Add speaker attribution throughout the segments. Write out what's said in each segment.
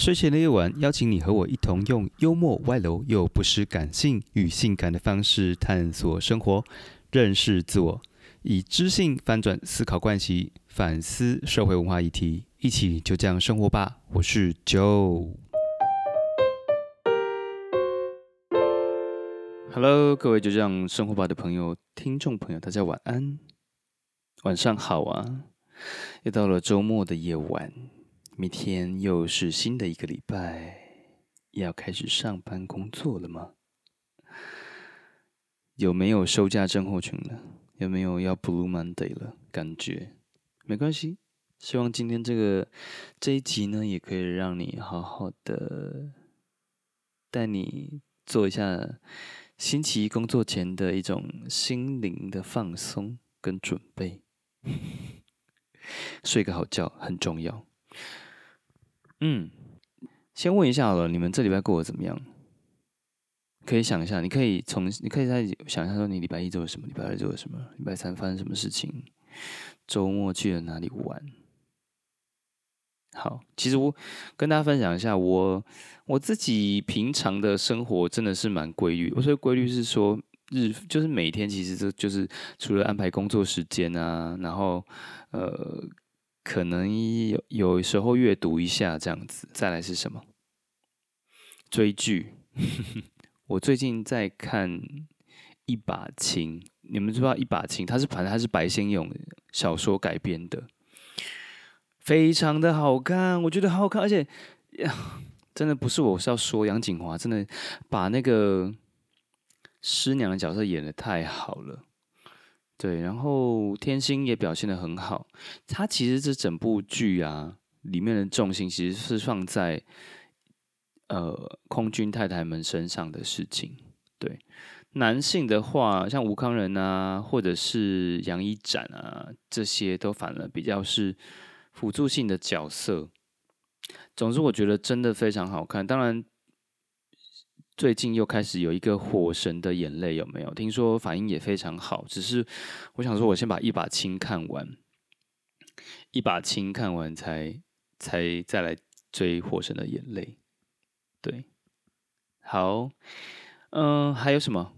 Speaker 1: 睡前的夜晚，邀请你和我一同用幽默、外露又不失感性与性感的方式探索生活，认识自我，以知性翻转思考惯习，反思社会文化议题，一起就这样生活吧。我是 Joe。Hello，各位就这样生活吧的朋友、听众朋友，大家晚安，晚上好啊！又到了周末的夜晚，明天又是新的一个礼拜，要开始上班工作了吗？有没有收假症候群了？有没有要 Blue Monday 了？感觉没关系，希望今天这个这一集呢，也可以让你好好的带你做一下。星期一工作前的一种心灵的放松跟准备，睡个好觉很重要。嗯，先问一下好了，你们这礼拜过得怎么样？可以想一下，你可以从你可以再想一下，说你礼拜一做了什么，礼拜二做了什么，礼拜三发生什么事情，周末去了哪里玩？好，其实我跟大家分享一下，我我自己平常的生活真的是蛮规律。我说规律是说日，就是每天其实这就是除了安排工作时间啊，然后呃，可能有有时候阅读一下这样子。再来是什么？追剧。我最近在看《一把青》，你们知道《一把青》？它是反正它是白先勇小说改编的。非常的好看，我觉得好好看，而且呀，真的不是我是要说杨锦华真的把那个师娘的角色演的太好了，对，然后天心也表现的很好。他其实这整部剧啊，里面的重心其实是放在呃空军太太们身上的事情。对，男性的话，像吴康仁啊，或者是杨一展啊，这些都反而比较是。辅助性的角色，总之我觉得真的非常好看。当然，最近又开始有一个《火神的眼泪》，有没有？听说反应也非常好。只是我想说，我先把一把青看完，一把青看完才才再来追《火神的眼泪》。对，好，嗯，还有什么？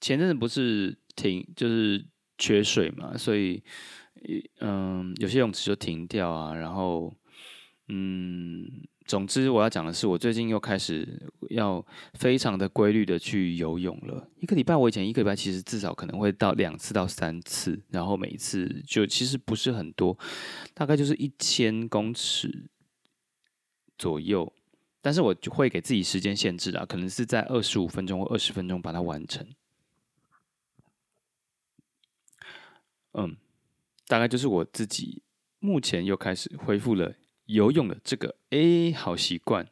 Speaker 1: 前阵子不是停就是。缺水嘛，所以，嗯，有些泳池就停掉啊。然后，嗯，总之我要讲的是，我最近又开始要非常的规律的去游泳了。一个礼拜，我以前一个礼拜其实至少可能会到两次到三次，然后每一次就其实不是很多，大概就是一千公尺左右。但是我就会给自己时间限制啊，可能是在二十五分钟或二十分钟把它完成。嗯，大概就是我自己目前又开始恢复了游泳的这个哎好习惯。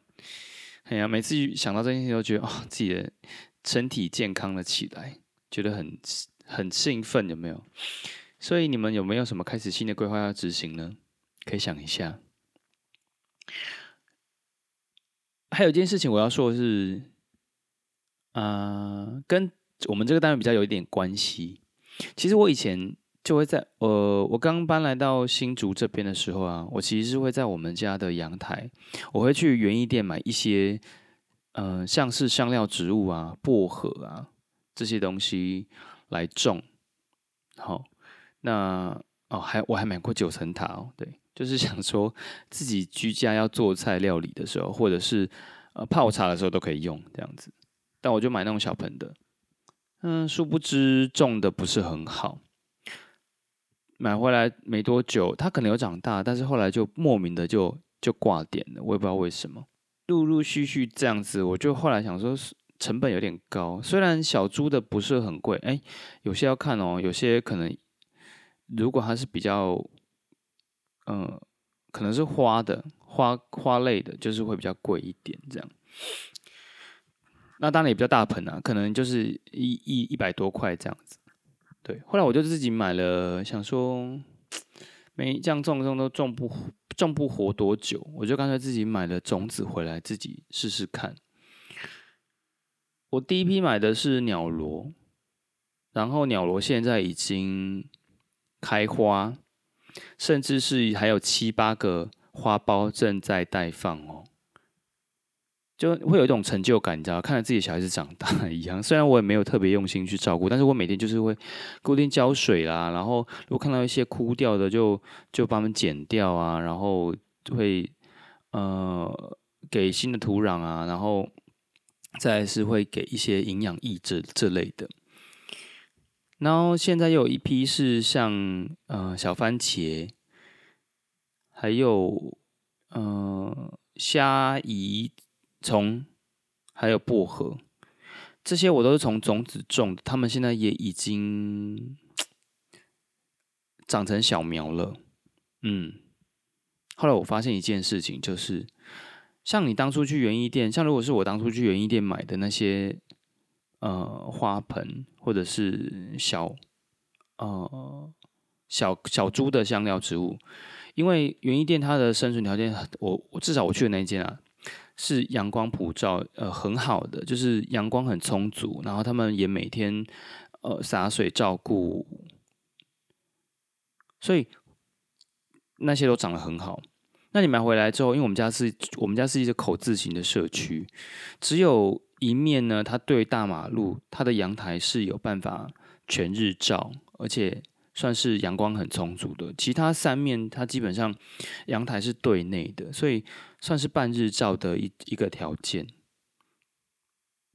Speaker 1: 哎呀，每次想到这件事，都觉得哦，自己的身体健康了起来，觉得很很兴奋，有没有？所以你们有没有什么开始新的规划要执行呢？可以想一下。还有一件事情我要说的是，啊，跟我们这个单位比较有一点关系。其实我以前。就会在呃，我刚搬来到新竹这边的时候啊，我其实是会在我们家的阳台，我会去园艺店买一些，嗯，像是香料植物啊、薄荷啊这些东西来种。好，那哦，还我还买过九层塔哦，对，就是想说自己居家要做菜料理的时候，或者是呃泡茶的时候都可以用这样子。但我就买那种小盆的，嗯，殊不知种的不是很好。买回来没多久，它可能有长大，但是后来就莫名的就就挂点了，我也不知道为什么。陆陆续续这样子，我就后来想说，是成本有点高。虽然小猪的不是很贵，哎，有些要看哦，有些可能如果它是比较，嗯，可能是花的花花类的，就是会比较贵一点这样。那当然也比较大盆啊，可能就是一一一百多块这样子。对，后来我就自己买了，想说没这样种种都种不种不活多久，我就干脆自己买了种子回来自己试试看。我第一批买的是鸟螺，然后鸟螺现在已经开花，甚至是还有七八个花苞正在待放哦，就会有一种成就感，你知道，看着自己的小孩子长大一样。虽然我也没有特别用心去照顾，但是我每天就是会固定浇水啦，然后如果看到一些枯掉的，就就把它们剪掉啊，然后会呃给新的土壤啊，然后再是会给一些营养液这这类的。然后现在又有一批是像呃小番茄，还有呃虾夷虫，还有薄荷，这些我都是从种子种的，他们现在也已经长成小苗了。嗯，后来我发现一件事情，就是像你当初去园艺店，像如果是我当初去园艺店买的那些。呃，花盆或者是小呃小小株的香料植物，因为园艺店它的生存条件，我我至少我去的那一间啊，是阳光普照，呃很好的，就是阳光很充足，然后他们也每天呃洒水照顾，所以那些都长得很好。那你买回来之后，因为我们家是我们家是一个口字形的社区，只有。一面呢，它对大马路，它的阳台是有办法全日照，而且算是阳光很充足的。其他三面，它基本上阳台是对内的，所以算是半日照的一一个条件。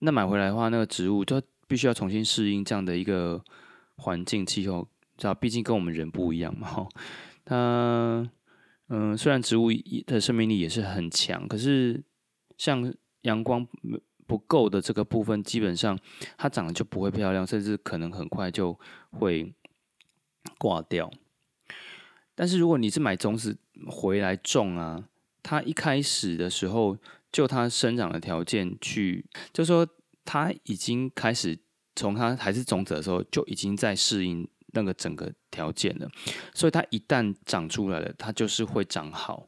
Speaker 1: 那买回来的话，那个植物就必须要重新适应这样的一个环境气候，知道？毕竟跟我们人不一样嘛。哈它，嗯，虽然植物的生命力也是很强，可是像阳光。不够的这个部分，基本上它长得就不会漂亮，甚至可能很快就会挂掉。但是如果你是买种子回来种啊，它一开始的时候就它生长的条件去，就说它已经开始从它还是种子的时候就已经在适应那个整个条件了，所以它一旦长出来了，它就是会长好。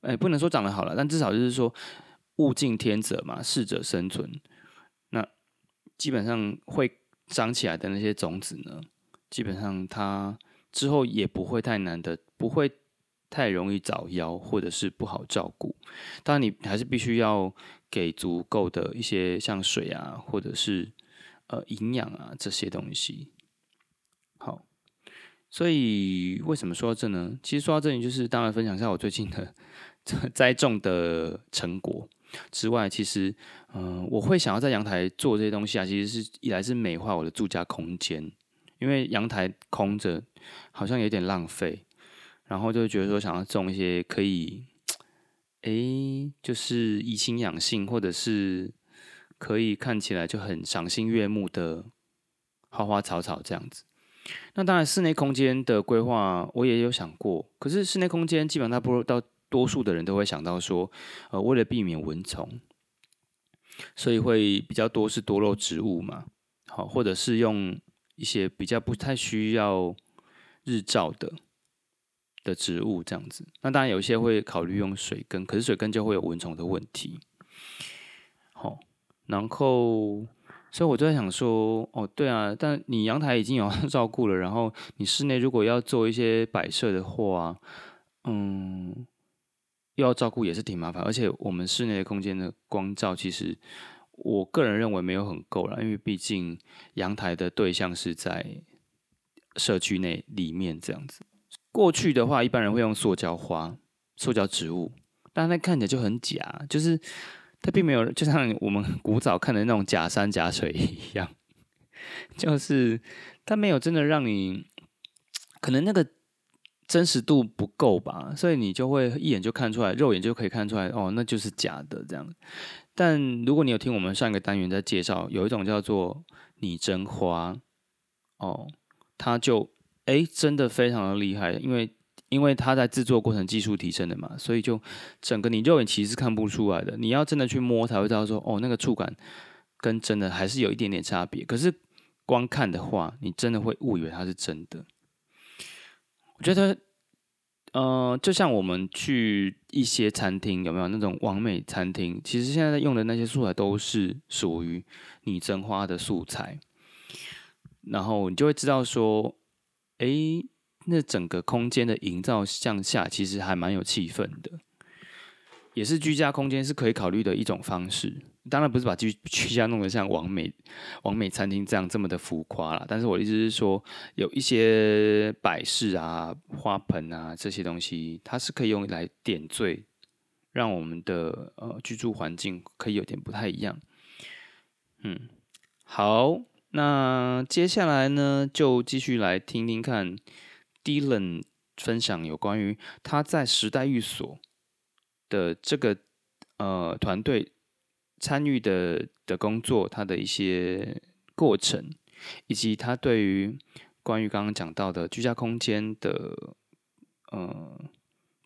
Speaker 1: 哎，不能说长得好了，但至少就是说。物竞天择嘛，适者生存。那基本上会长起来的那些种子呢，基本上它之后也不会太难的，不会太容易早夭或者是不好照顾。当然，你还是必须要给足够的一些像水啊，或者是呃营养啊这些东西。好，所以为什么说到这呢？其实说到这里，就是当然分享一下我最近的栽种的成果。之外，其实，嗯，我会想要在阳台做这些东西啊，其实是一来是美化我的住家空间，因为阳台空着好像有点浪费，然后就觉得说想要种一些可以，哎，就是怡情养性，或者是可以看起来就很赏心悦目的花花草草这样子。那当然，室内空间的规划我也有想过，可是室内空间基本上不如到。多数的人都会想到说，呃，为了避免蚊虫，所以会比较多是多肉植物嘛，好，或者是用一些比较不太需要日照的的植物这样子。那当然有一些会考虑用水根，可是水根就会有蚊虫的问题。好，然后所以我就在想说，哦，对啊，但你阳台已经有 照顾了，然后你室内如果要做一些摆设的话，嗯。又要照顾也是挺麻烦，而且我们室内的空间的光照，其实我个人认为没有很够了，因为毕竟阳台的对象是在社区内里面这样子。过去的话，一般人会用塑胶花、塑胶植物，但它看起来就很假，就是它并没有就像我们古早看的那种假山假水一样，就是它没有真的让你可能那个。真实度不够吧，所以你就会一眼就看出来，肉眼就可以看出来，哦，那就是假的这样。但如果你有听我们上一个单元在介绍，有一种叫做拟真花，哦，它就哎真的非常的厉害，因为因为它在制作过程技术提升的嘛，所以就整个你肉眼其实是看不出来的，你要真的去摸才会知道说，哦，那个触感跟真的还是有一点点差别。可是光看的话，你真的会误以为它是真的。我觉得，呃，就像我们去一些餐厅，有没有那种完美餐厅？其实现在用的那些素材都是属于拟真花的素材，然后你就会知道说，哎，那整个空间的营造向下其实还蛮有气氛的。也是居家空间是可以考虑的一种方式。当然不是把居居家弄得像完美完美餐厅这样这么的浮夸了。但是我的意思是说，有一些摆饰啊、花盆啊这些东西，它是可以用来点缀，让我们的呃居住环境可以有点不太一样。嗯，好，那接下来呢，就继续来听听看 Dylan 分享有关于他在时代寓所的这个呃团队参与的的工作，他的一些过程，以及他对于关于刚刚讲到的居家空间的呃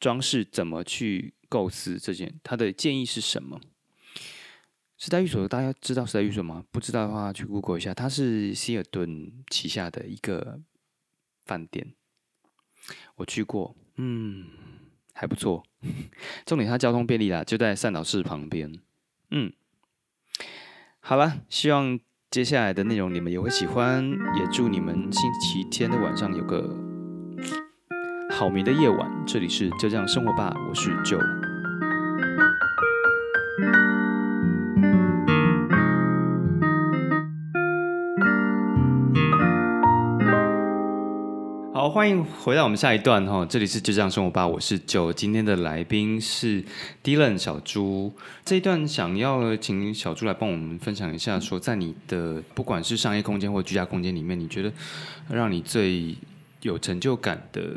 Speaker 1: 装饰怎么去构思这件，他的建议是什么？时代寓所，大家知道时代寓所吗？不知道的话，去 Google 一下，它是希尔顿旗下的一个饭店。我去过，嗯，还不错。重点它交通便利啦，就在善导市旁边。嗯，好了，希望接下来的内容你们也会喜欢，也祝你们星期天的晚上有个好眠的夜晚。这里是就这样生活吧，我是 Joe。欢迎回到我们下一段哈，这里是就这样生活吧，我是九，今天的来宾是 Dylan 小猪。这一段想要请小猪来帮我们分享一下，说在你的不管是商业空间或居家空间里面，你觉得让你最有成就感的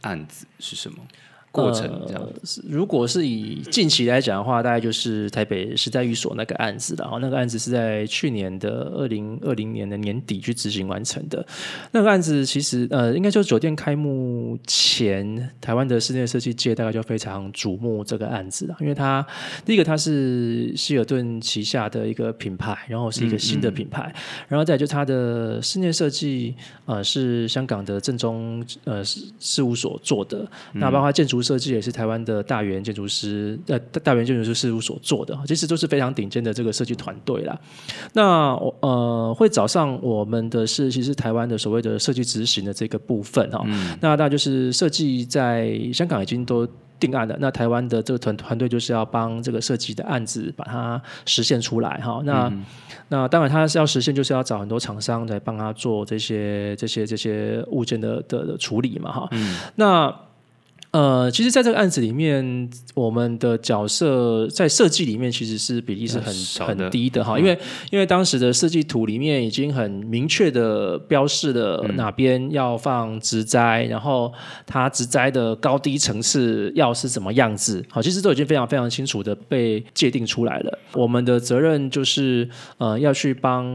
Speaker 1: 案子是什么？过程这样
Speaker 2: 子，如果是以近期来讲的话，大概就是台北时代寓所那个案子然后。那个案子是在去年的二零二零年的年底去执行完成的。那个案子其实呃，应该就是酒店开幕前，台湾的室内设计界大概就非常瞩目这个案子了，因为它第一个它是希尔顿旗下的一个品牌，然后是一个新的品牌，然后再就它的室内设计呃是香港的正宗呃事务所做的，那包括建筑。设计也是台湾的大元建筑师呃大元建筑师事务所做的，其实都是非常顶尖的这个设计团队啦。那呃会找上我们的是，其实台湾的所谓的设计执行的这个部分哈。那那就是设计在香港已经都定案了，那台湾的这个团团队就是要帮这个设计的案子把它实现出来哈。那那当然他是要实现，就是要找很多厂商来帮他做这些这些这些物件的的处理嘛哈。那呃，其实，在这个案子里面，我们的角色在设计里面其实是比例是很很低的哈，因为因为当时的设计图里面已经很明确的标示了哪边要放植栽，然后它植栽的高低层次要是怎么样子，好，其实都已经非常非常清楚的被界定出来了。我们的责任就是呃，要去帮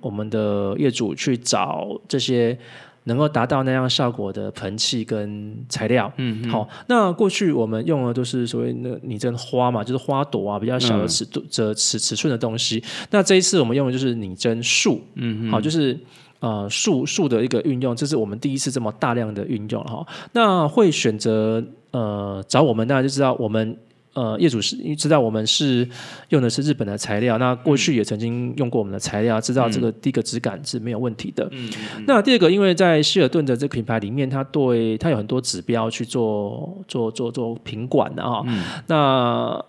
Speaker 2: 我们的业主去找这些。能够达到那样效果的盆器跟材料，嗯，好。那过去我们用的都是所谓那拟真花嘛，就是花朵啊，比较小的尺度、这尺尺寸的东西。那这一次我们用的就是拟真树，嗯，好，就是呃树树的一个运用，这是我们第一次这么大量的运用哈。那会选择呃找我们，大家就知道我们。呃，业主是知道我们是用的是日本的材料，那过去也曾经用过我们的材料，知道这个第一个质感是没有问题的。嗯，那第二个，因为在希尔顿的这个品牌里面，它对它有很多指标去做做做做品管的啊。嗯，那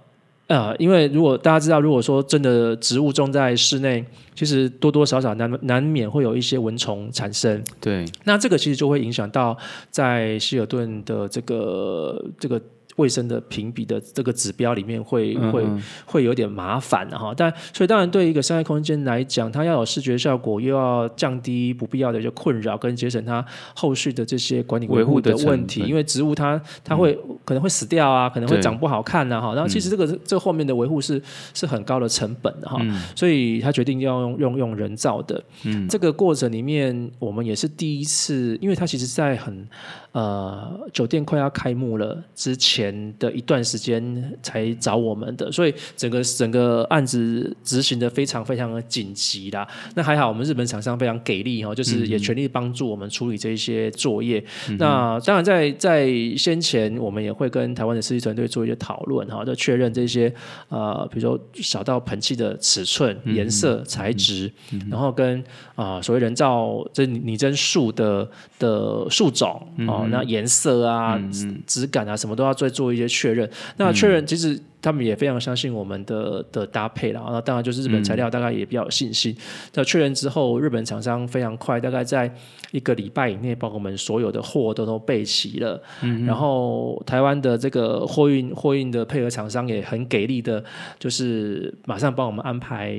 Speaker 2: 呃，因为如果大家知道，如果说真的植物种在室内，其实多多少少难难免会有一些蚊虫产生。
Speaker 1: 对，
Speaker 2: 那这个其实就会影响到在希尔顿的这个这个。卫生的评比的这个指标里面会会会有点麻烦哈，但所以当然对一个商业空间来讲，它要有视觉效果，又要降低不必要的一些困扰，跟节省它后续的这些管理维护的问题。因为植物它它会可能会死掉啊，可能会长不好看呐哈。然后其实这个这后面的维护是是很高的成本的哈，所以他决定要用用用人造的。嗯，这个过程里面我们也是第一次，因为它其实在很。呃，酒店快要开幕了之前的一段时间才找我们的，所以整个整个案子执行的非常非常的紧急啦。那还好，我们日本厂商非常给力哈，就是也全力帮助我们处理这一些作业。那当然，在在先前，我们也会跟台湾的设计团队做一些讨论哈，就确认这些呃，比如说小到盆器的尺寸、颜色、材质，然后跟啊所谓人造这拟真树的的树种哦。那颜色啊、质感啊，什么都要再做一些确认。那确认其实他们也非常相信我们的的搭配了。那当然就是日本材料大概也比较有信心。在确认之后，日本厂商非常快，大概在一个礼拜以内，把我们所有的货都都备齐了。嗯然后台湾的这个货运货运的配合厂商也很给力的，就是马上帮我们安排。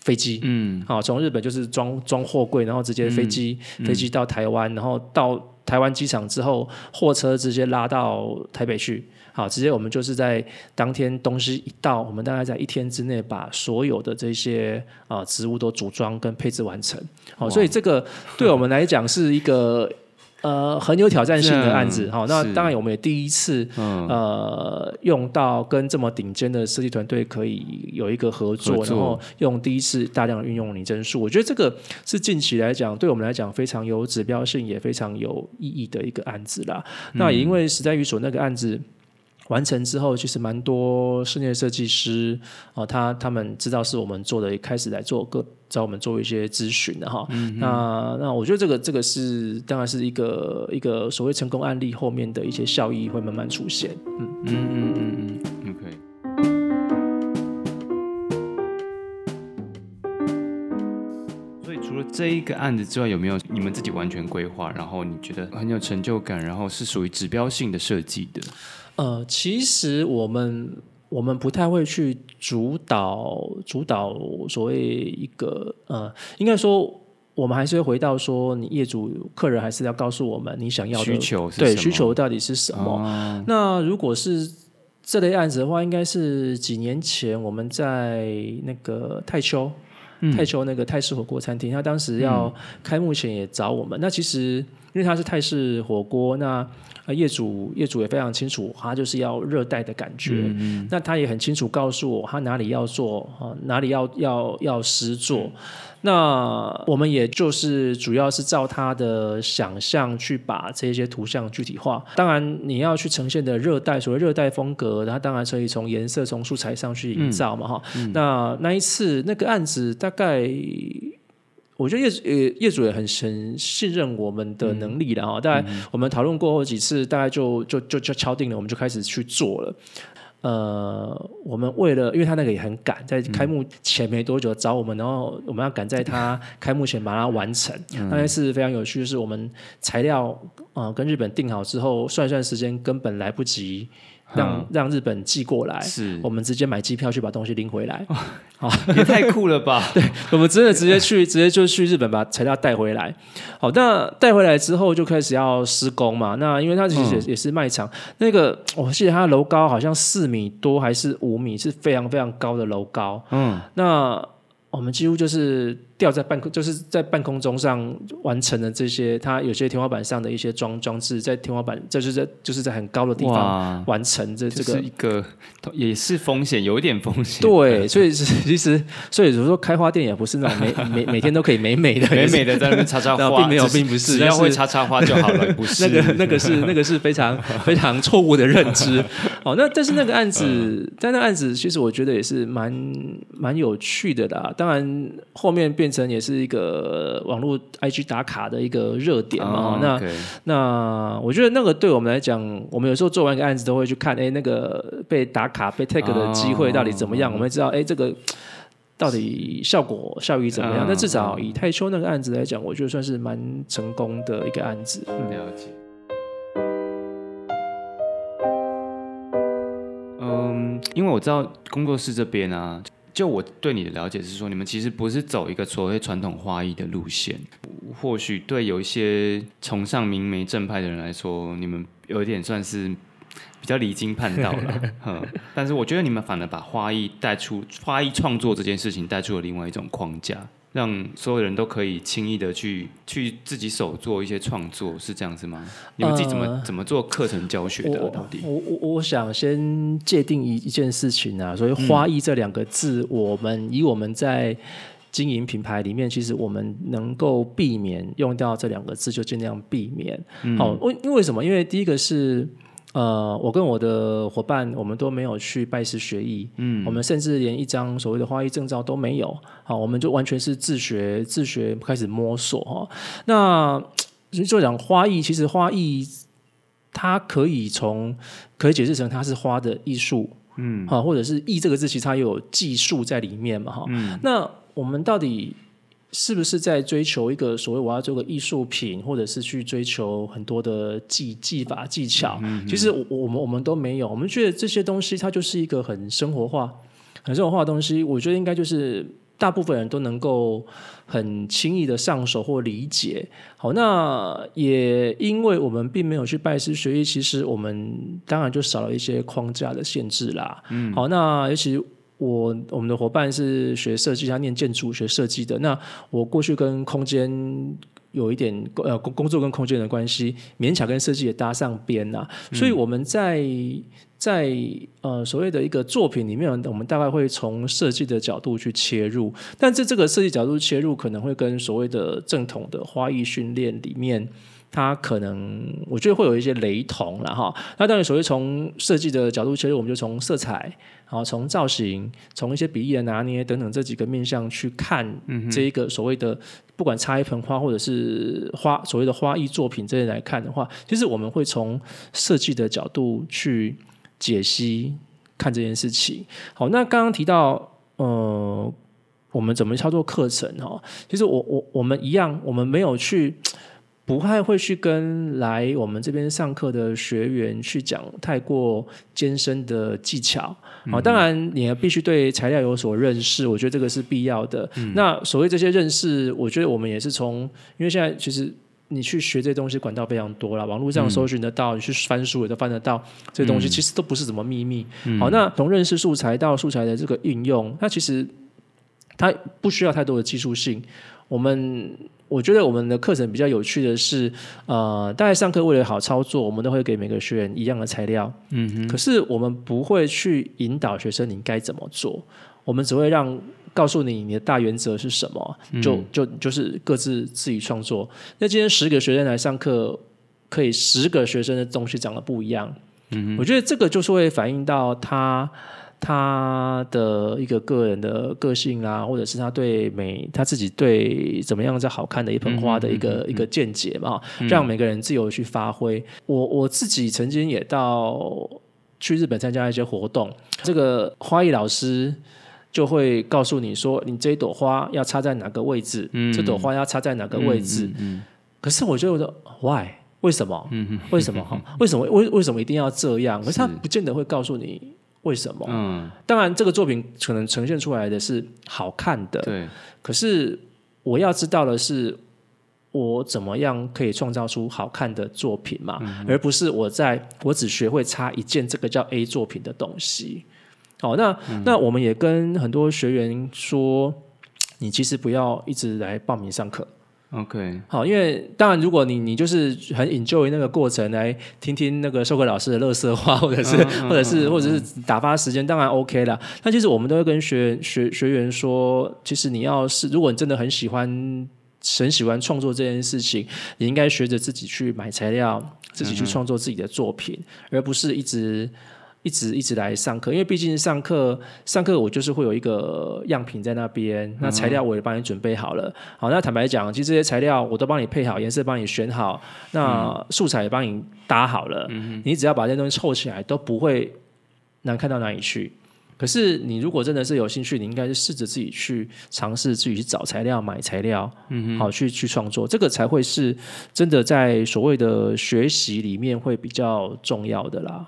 Speaker 2: 飞机，嗯，好，从日本就是装装货柜，然后直接飞机，飞机到台湾，然后到台湾机场之后，货车直接拉到台北去，好，直接我们就是在当天东西一到，我们大概在一天之内把所有的这些啊植物都组装跟配置完成，好，所以这个对我们来讲是一个。呃，很有挑战性的案子哈，那当然我们也第一次呃用到跟这么顶尖的设计团队可以有一个合作，然后用第一次大量运用拟真术，我觉得这个是近期来讲对我们来讲非常有指标性也非常有意义的一个案子啦。那也因为时代寓所那个案子。完成之后，其实蛮多室内设计师哦，他他们知道是我们做的，开始来做个找我们做一些咨询的哈。那那我觉得这个这个是当然是一个一个所谓成功案例后面的一些效益会慢慢出现。嗯嗯嗯嗯嗯，OK。
Speaker 1: 所以除了这一个案子之外，有没有你们自己完全规划，然后你觉得很有成就感，然后是属于指标性的设计的？
Speaker 2: 呃，其实我们我们不太会去主导主导所谓一个呃，应该说我们还是会回到说，你业主客人还是要告诉我们你想要的
Speaker 1: 需求
Speaker 2: 对需求到底是什么。那如果是这类案子的话，应该是几年前我们在那个泰丘泰丘那个泰式火锅餐厅，他当时要开幕前也找我们。那其实因为他是泰式火锅，那那业主业主也非常清楚，他就是要热带的感觉。那他也很清楚告诉我，他哪里要做啊，哪里要要要实做。那我们也就是主要是照他的想象去把这些图像具体化。当然，你要去呈现的热带，所谓热带风格，它当然可以从颜色、从素材上去营造嘛，哈。那那一次那个案子大概。我觉得业主呃业主也很很信任我们的能力的哈，大概我们讨论过后几次，大概就就就就敲定了，我们就开始去做了。呃，我们为了，因为他那个也很赶，在开幕前没多久找我们，然后我们要赶在他 开幕前把它完成。那件事非常有趣，就是我们材料啊跟日本定好之后，算算时间根本来不及。让让日本寄过来，
Speaker 1: 是
Speaker 2: 我们直接买机票去把东西拎回来，
Speaker 1: 啊，也太酷了吧！
Speaker 2: 对，我们真的直接去，直接就去日本把材料带回来。好，那带回来之后就开始要施工嘛。那因为它其实也也是卖场，那个我记得它楼高好像四米多还是五米，是非常非常高的楼高。嗯，那我们几乎就是。吊在半空，就是在半空中上完成的这些，它有些天花板上的一些装装置，在天花板，这就是在就是在很高的地方完成这这个
Speaker 1: 一个也是风险，有一点风险。
Speaker 2: 对，所以其实所以如说开花店也不是那种每 每每天都可以美美的
Speaker 1: 美美的在那边插插花，
Speaker 2: 并没有，并不是
Speaker 1: 只要会插插花就好了，不是
Speaker 2: 那个那个是那个是非常非常错误的认知。哦，那但是那个案子，但那案子其实我觉得也是蛮蛮有趣的啦。当然后面变。变成也是一个网络 IG 打卡的一个热点嘛？那那我觉得那个对我们来讲，我们有时候做完一个案子都会去看，哎，那个被打卡被 tag 的机会到底怎么样？我们知道，哎，这个到底效果效益怎么样？那至少以泰秋那个案子来讲，我觉得算是蛮成功的一个案子。
Speaker 1: 了解。嗯，因为我知道工作室这边啊。就我对你的了解是说，你们其实不是走一个所谓传统花艺的路线。或许对有一些崇尚明媒正派的人来说，你们有一点算是比较离经叛道了。但是我觉得你们反而把花艺带出花艺创作这件事情带出了另外一种框架。让所有人都可以轻易的去去自己手做一些创作，是这样子吗？你们自己怎么怎么做课程教学的？到底？
Speaker 2: 我我我想先界定一一件事情啊，所以“花艺”这两个字，我们以我们在经营品牌里面，其实我们能够避免用掉这两个字，就尽量避免。好，为因为什么？因为第一个是。呃，我跟我的伙伴，我们都没有去拜师学艺，嗯，我们甚至连一张所谓的花艺证照都没有，好，我们就完全是自学自学开始摸索哈。那 就讲花艺，其实花艺它可以从可以解释成它是花的艺术，嗯，啊，或者是“艺”这个字其实它有技术在里面嘛，哈。那我们到底是不是在追求一个所谓我要做个艺术品，或者是去追求很多的技技法技巧？其实我我们我们都没有，我们觉得这些东西它就是一个很生活化、很生活化的东西。我觉得应该就是。大部分人都能够很轻易的上手或理解。好，那也因为我们并没有去拜师学艺，其实我们当然就少了一些框架的限制啦。嗯，好，那尤其我我们的伙伴是学设计，他念建筑学设计的。那我过去跟空间有一点呃工工作跟空间的关系，勉强跟设计也搭上边呐。所以我们在。在呃所谓的一个作品里面，我们大概会从设计的角度去切入，但是这个设计角度切入，可能会跟所谓的正统的花艺训练里面，它可能我觉得会有一些雷同了哈。那当然，所谓从设计的角度切入，我们就从色彩，然后从造型，从一些比例的拿捏等等这几个面向去看这一个所谓的不管插一盆花或者是花所谓的花艺作品这些来看的话，其实我们会从设计的角度去。解析看这件事情，好，那刚刚提到，呃，我们怎么操作课程哦？其实我我我们一样，我们没有去，不太会去跟来我们这边上课的学员去讲太过艰深的技巧。好，当然你必须对材料有所认识，我觉得这个是必要的。那所谓这些认识，我觉得我们也是从，因为现在其实。你去学这些东西，管道非常多了，网络上搜寻得到，你去翻书也都翻得到。这些东西其实都不是什么秘密。好，那从认识素材到素材的这个应用，它其实它不需要太多的技术性。我们我觉得我们的课程比较有趣的是，呃，大概上课为了好操作，我们都会给每个学员一样的材料。嗯哼。可是我们不会去引导学生你该怎么做，我们只会让。告诉你你的大原则是什么，就就就是各自自己创作。那今天十个学生来上课，可以十个学生的东西长得不一样。嗯，我觉得这个就是会反映到他他的一个个人的个性啊，或者是他对美他自己对怎么样才好看的一盆花的一个一个见解嘛，让每个人自由去发挥。我我自己曾经也到去日本参加一些活动，这个花艺老师。就会告诉你说，你这一朵花要插在哪个位置，这朵花要插在哪个位置。可是我觉得，why？为什么？为什么？哈？为什么？为为什么一定要这样？可是他不见得会告诉你为什么。嗯，当然，这个作品可能呈现出来的是好看的。
Speaker 1: 对。
Speaker 2: 可是我要知道的是，我怎么样可以创造出好看的作品嘛？而不是我在我只学会插一件这个叫 A 作品的东西。好，那那我们也跟很多学员说，你其实不要一直来报名上课。
Speaker 1: OK，
Speaker 2: 好，因为当然，如果你你就是很 enjoy 那个过程，来听听那个授课老师的乐色话，或者是或者是或者是打发时间，当然 OK 了。那其实我们都会跟学学学员说，其实你要是如果你真的很喜欢很喜欢创作这件事情，你应该学着自己去买材料，自己去创作自己的作品，而不是一直。一直一直来上课，因为毕竟上课上课我就是会有一个样品在那边，那材料我也帮你准备好了。好，那坦白讲，其实这些材料我都帮你配好，颜色帮你选好，那素材也帮你搭好了。你只要把这些东西凑起来，都不会难看到哪里去。可是你如果真的是有兴趣，你应该是试着自己去尝试，自己去找材料、买材料，嗯好去去创作，这个才会是真的在所谓的学习里面会比较重要的啦。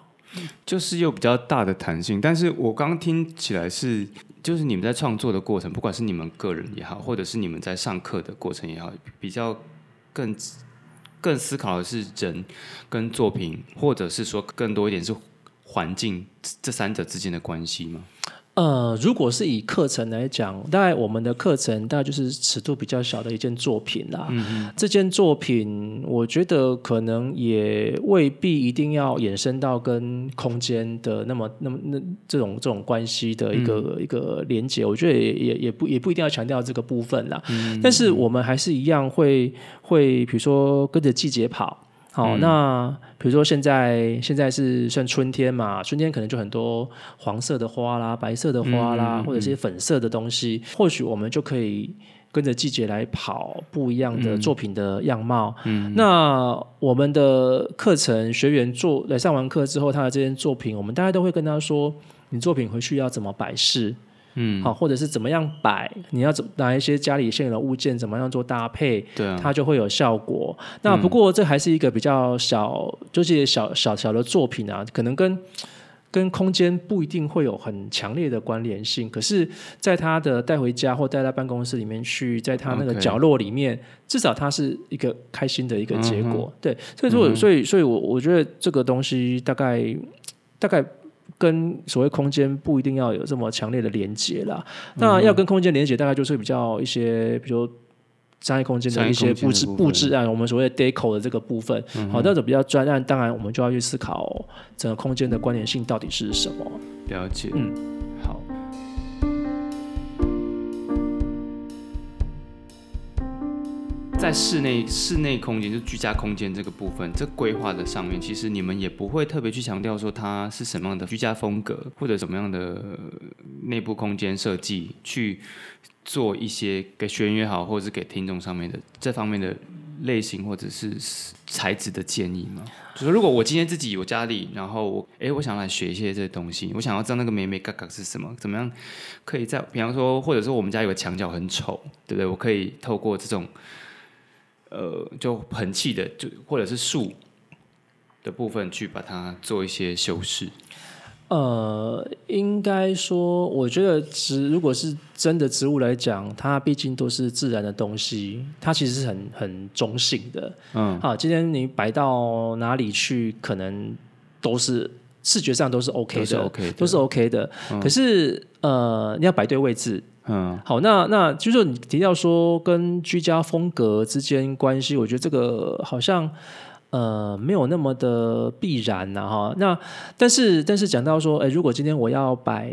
Speaker 1: 就是有比较大的弹性，但是我刚听起来是，就是你们在创作的过程，不管是你们个人也好，或者是你们在上课的过程也好，比较更更思考的是人跟作品，或者是说更多一点是环境这三者之间的关系吗？
Speaker 2: 呃，如果是以课程来讲，大概我们的课程大概就是尺度比较小的一件作品啦。嗯这件作品，我觉得可能也未必一定要衍生到跟空间的那么、那么、那这种这种关系的一个一个连接。我觉得也也也不也不一定要强调这个部分啦。嗯。但是我们还是一样会会，比如说跟着季节跑。好，那比如说现在现在是算春天嘛，春天可能就很多黄色的花啦、白色的花啦，或者是粉色的东西，或许我们就可以跟着季节来跑不一样的作品的样貌。嗯，那我们的课程学员做来上完课之后，他的这件作品，我们大家都会跟他说，你作品回去要怎么摆饰。嗯，好，或者是怎么样摆，你要怎拿一些家里现有的物件，怎么样做搭配，
Speaker 1: 对啊，
Speaker 2: 它就会有效果。那不过这还是一个比较小，就是小小小的作品啊，可能跟跟空间不一定会有很强烈的关联性。可是，在他的带回家或带到办公室里面去，在他那个角落里面，至少它是一个开心的一个结果。对，所以说，所以，所以我我觉得这个东西大概大概。跟所谓空间不一定要有这么强烈的连接啦。那要跟空间连接，大概就是比较一些，比如商业空间的一些布置布置啊，我们所谓 deco 的这个部分。好，那种比较专案，当然我们就要去思考整个空间的关联性到底是什么。
Speaker 1: 了解，嗯，在室内室内空间，就居家空间这个部分，这规划的上面，其实你们也不会特别去强调说它是什么样的居家风格，或者什么样的内部空间设计，去做一些给学员也好，或者是给听众上面的这方面的类型或者是材质的建议吗？就是如果我今天自己有家里，然后我哎，我想来学一些这些东西，我想要知道那个美美嘎嘎是什么，怎么样可以在，比方说，或者说我们家有个墙角很丑，对不对？我可以透过这种。呃，就盆器的，就或者是树的部分，去把它做一些修饰。
Speaker 2: 呃，应该说，我觉得植如果是真的植物来讲，它毕竟都是自然的东西，它其实是很很中性的。嗯，好，今天你摆到哪里去，可能都是视觉上都是 OK 的
Speaker 1: ，OK
Speaker 2: 都是 OK 的。可是呃，你要摆对位置。嗯，好，那那就是你提到说跟居家风格之间关系，我觉得这个好像呃没有那么的必然呐哈。那但是但是讲到说，哎，如果今天我要摆，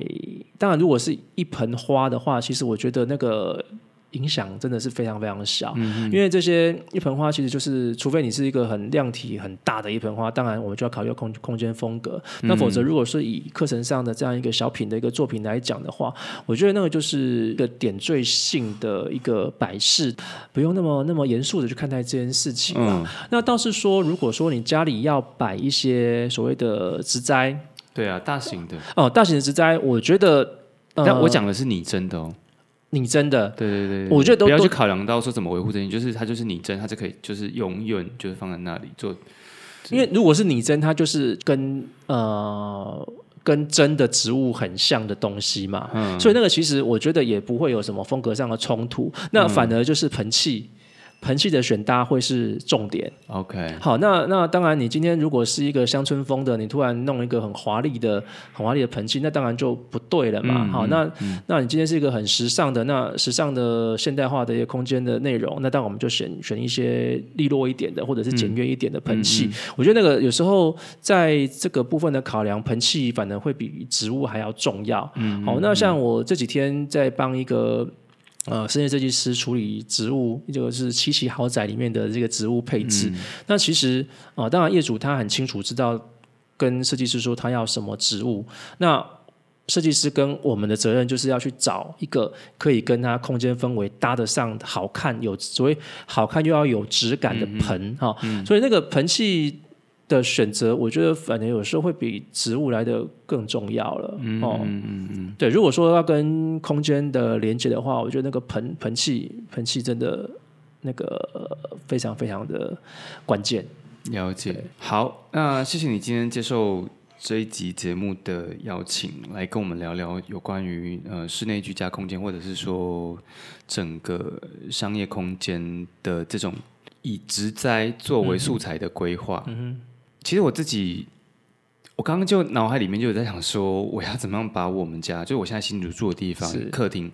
Speaker 2: 当然如果是一盆花的话，其实我觉得那个。影响真的是非常非常小，因为这些一盆花其实就是，除非你是一个很量体很大的一盆花，当然我们就要考虑空空间风格。那否则，如果是以课程上的这样一个小品的一个作品来讲的话，我觉得那个就是一个点缀性的一个摆饰，不用那么那么严肃的去看待这件事情啊。那倒是说，如果说你家里要摆一些所谓的植栽，
Speaker 1: 对啊，大型的
Speaker 2: 哦，大型的植栽，我觉得，
Speaker 1: 但我讲的是你真的哦。
Speaker 2: 你真的
Speaker 1: 对对
Speaker 2: 对，我觉得都
Speaker 1: 不要去考量到说怎么维护这些，就是它就是你真，它就可以就是永远就是放在那里做。
Speaker 2: 因为如果是你真，它就是跟呃跟真的植物很像的东西嘛，所以那个其实我觉得也不会有什么风格上的冲突，那反而就是盆器。盆器的选搭会是重点。
Speaker 1: OK，
Speaker 2: 好，那那当然，你今天如果是一个乡村风的，你突然弄一个很华丽的、很华丽的盆器，那当然就不对了嘛。好，那那你今天是一个很时尚的、那时尚的现代化的一个空间的内容，那当然我们就选选一些利落一点的，或者是简约一点的盆器。我觉得那个有时候在这个部分的考量，盆器反而会比植物还要重要。嗯，好，那像我这几天在帮一个。呃，室内设计师处理植物，就是七期豪宅里面的这个植物配置。那其实啊，当然业主他很清楚知道跟设计师说他要什么植物。那设计师跟我们的责任就是要去找一个可以跟他空间氛围搭得上、好看有所谓好看又要有质感的盆哈。所以那个盆器。的选择，我觉得反正有时候会比植物来的更重要了。哦，嗯嗯嗯，对。如果说要跟空间的连接的话，我觉得那个盆盆器盆器真的那个非常非常的关键。
Speaker 1: 了解。好，那谢谢你今天接受这一集节目的邀请，来跟我们聊聊有关于呃室内居家空间，或者是说整个商业空间的这种以植栽作为素材的规划。嗯其实我自己，我刚刚就脑海里面就有在想说，我要怎么样把我们家，就我现在新住住的地方客厅，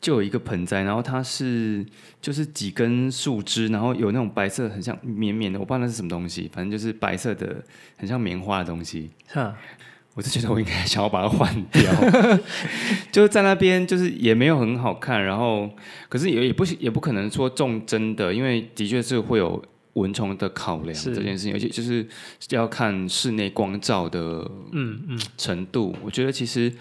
Speaker 1: 就有一个盆栽，然后它是就是几根树枝，然后有那种白色很像绵绵的，我不知道那是什么东西，反正就是白色的，很像棉花的东西。哈，我就觉得我应该想要把它换掉，就是在那边就是也没有很好看，然后可是也也不也不可能说种真的，因为的确是会有。蚊虫的考量这件事情，而且就是要看室内光照的嗯嗯程度。我觉得其实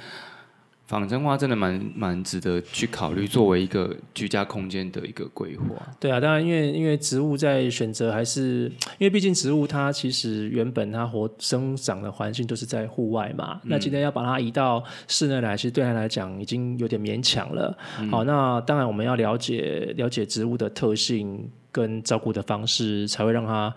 Speaker 1: 仿真花真的蛮蛮值得去考虑，作为一个居家空间的一个规划。
Speaker 2: 对啊，当然，因为因为植物在选择还是因为毕竟植物它其实原本它活生长的环境都是在户外嘛，那今天要把它移到室内来，其实对它来讲已经有点勉强了。好，那当然我们要了解了解植物的特性跟照顾的方式，才会让它。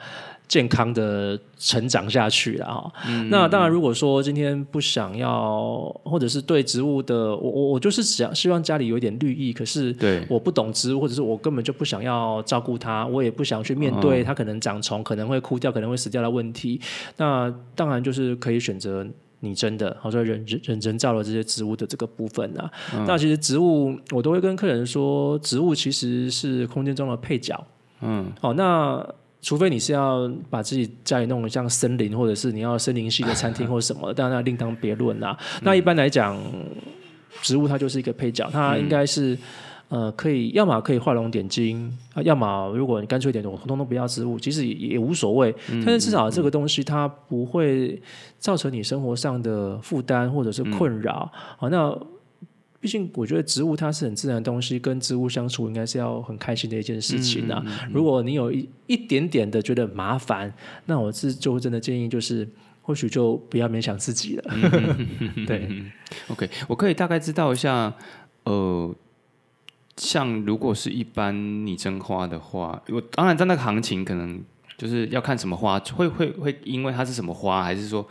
Speaker 2: 健康的成长下去了哈。那当然，如果说今天不想要，或者是对植物的，我我我就是想希望家里有一点绿意，可是
Speaker 1: 对
Speaker 2: 我不懂植物，或者是我根本就不想要照顾它，我也不想去面对它可能长虫、可能会枯掉、可能会死掉的问题。那当然就是可以选择你真的，或者人人人造的这些植物的这个部分啊。那其实植物，我都会跟客人说，植物其实是空间中的配角。嗯，哦，那。除非你是要把自己家里弄得像森林，或者是你要森林系的餐厅 或者什么，当然另当别论啦。那一般来讲，植物它就是一个配角，它应该是呃可以，要么可以画龙点睛啊，要么如果你干脆一点，我通通都不要植物，其实也也无所谓。但是至少这个东西它不会造成你生活上的负担或者是困扰。好，那。毕竟，我觉得植物它是很自然的东西，跟植物相处应该是要很开心的一件事情啊。如果你有一一点点的觉得麻烦，那我是就真的建议就是，或许就不要勉强自己了。对
Speaker 1: ，OK，我可以大概知道一下，呃，像如果是一般拟真花的话，我当然在那个行情可能就是要看什么花，会会会因为它是什么花，还是说？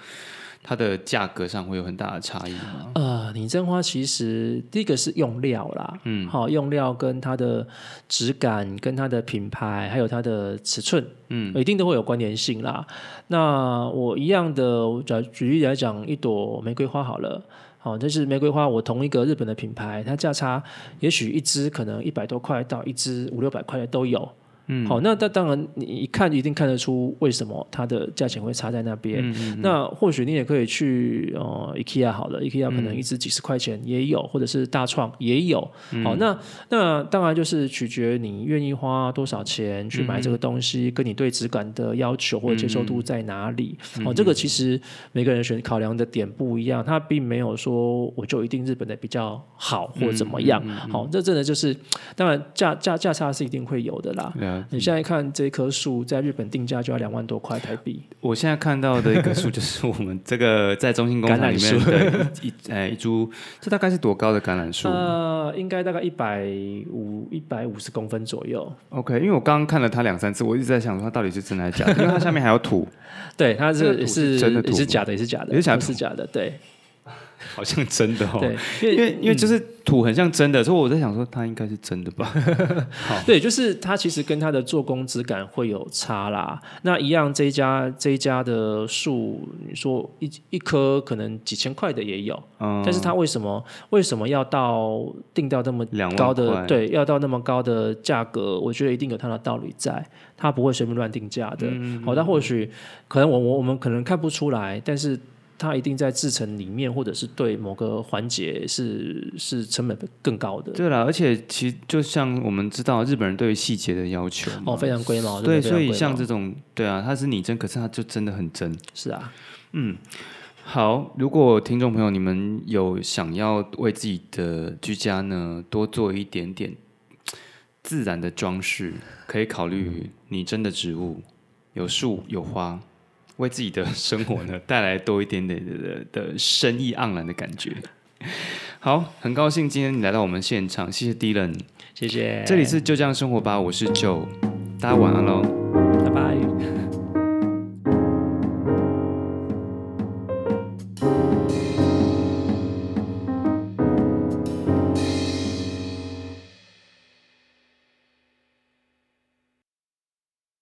Speaker 1: 它的价格上会有很大的差异吗？
Speaker 2: 呃，拟真花其实第一个是用料啦，嗯，好，用料跟它的质感、跟它的品牌，还有它的尺寸，嗯，一定都会有关联性啦。那我一样的，举举例来讲，一朵玫瑰花好了，好，但是玫瑰花，我同一个日本的品牌，它价差也许一支可能一百多块到一支五六百块的都有。嗯，好，那那当然，你一看一定看得出为什么它的价钱会差在那边。那或许你也可以去呃，IKEA 好了，IKEA 可能一支几十块钱也有，或者是大创也有。好，那那当然就是取决你愿意花多少钱去买这个东西，跟你对质感的要求或者接受度在哪里。哦，这个其实每个人选考量的点不一样，它并没有说我就一定日本的比较好或怎么样。好，这真的就是当然价价价差是一定会有的啦。你现在看这棵树在日本定价就要两万多块台币。
Speaker 1: 我现在看到的一棵树就是我们这个在中心工厂里面的一哎一株，这大概是多高的橄榄树？
Speaker 2: 呃，应该大概一百五一百五十公分左右。
Speaker 1: OK，因为我刚刚看了它两三次，我一直在想说它到底是真的还是假的，因为它下面还有土。
Speaker 2: 对，它是是
Speaker 1: 真的土，
Speaker 2: 也是假的，也是假的，
Speaker 1: 也是假
Speaker 2: 的，是假的，对。
Speaker 1: 好像真的哦，
Speaker 2: 对，
Speaker 1: 因为因为就是土很像真的，所以我在想说它应该是真的吧。好，
Speaker 2: 对，就是它其实跟它的做工质感会有差啦。那一样，这一家这一家的树，你说一一棵可能几千块的也有，嗯，但是它为什么为什么要到定到那么高的？对，要到那么高的价格？我觉得一定有它的道理在，它不会随便乱定价的。好，但或许可能我我我们可能看不出来，但是。它一定在制成里面，或者是对某个环节是是成本更高的。
Speaker 1: 对了，而且其实就像我们知道，日本人对于细节的要求
Speaker 2: 哦，非常龟毛。
Speaker 1: 对，所以像这种，对啊，它是拟真，可是它就真的很真。
Speaker 2: 是啊，
Speaker 1: 嗯，好。如果听众朋友你们有想要为自己的居家呢多做一点点自然的装饰，可以考虑拟真的植物，有树有花。为自己的生活呢 带来多一点点的的生意盎然的感觉。好，很高兴今天你来到我们现场，谢谢 Dylan，
Speaker 2: 谢谢。
Speaker 1: 这里是就这样生活吧，我是 Joe，大家晚安喽，
Speaker 2: 拜拜。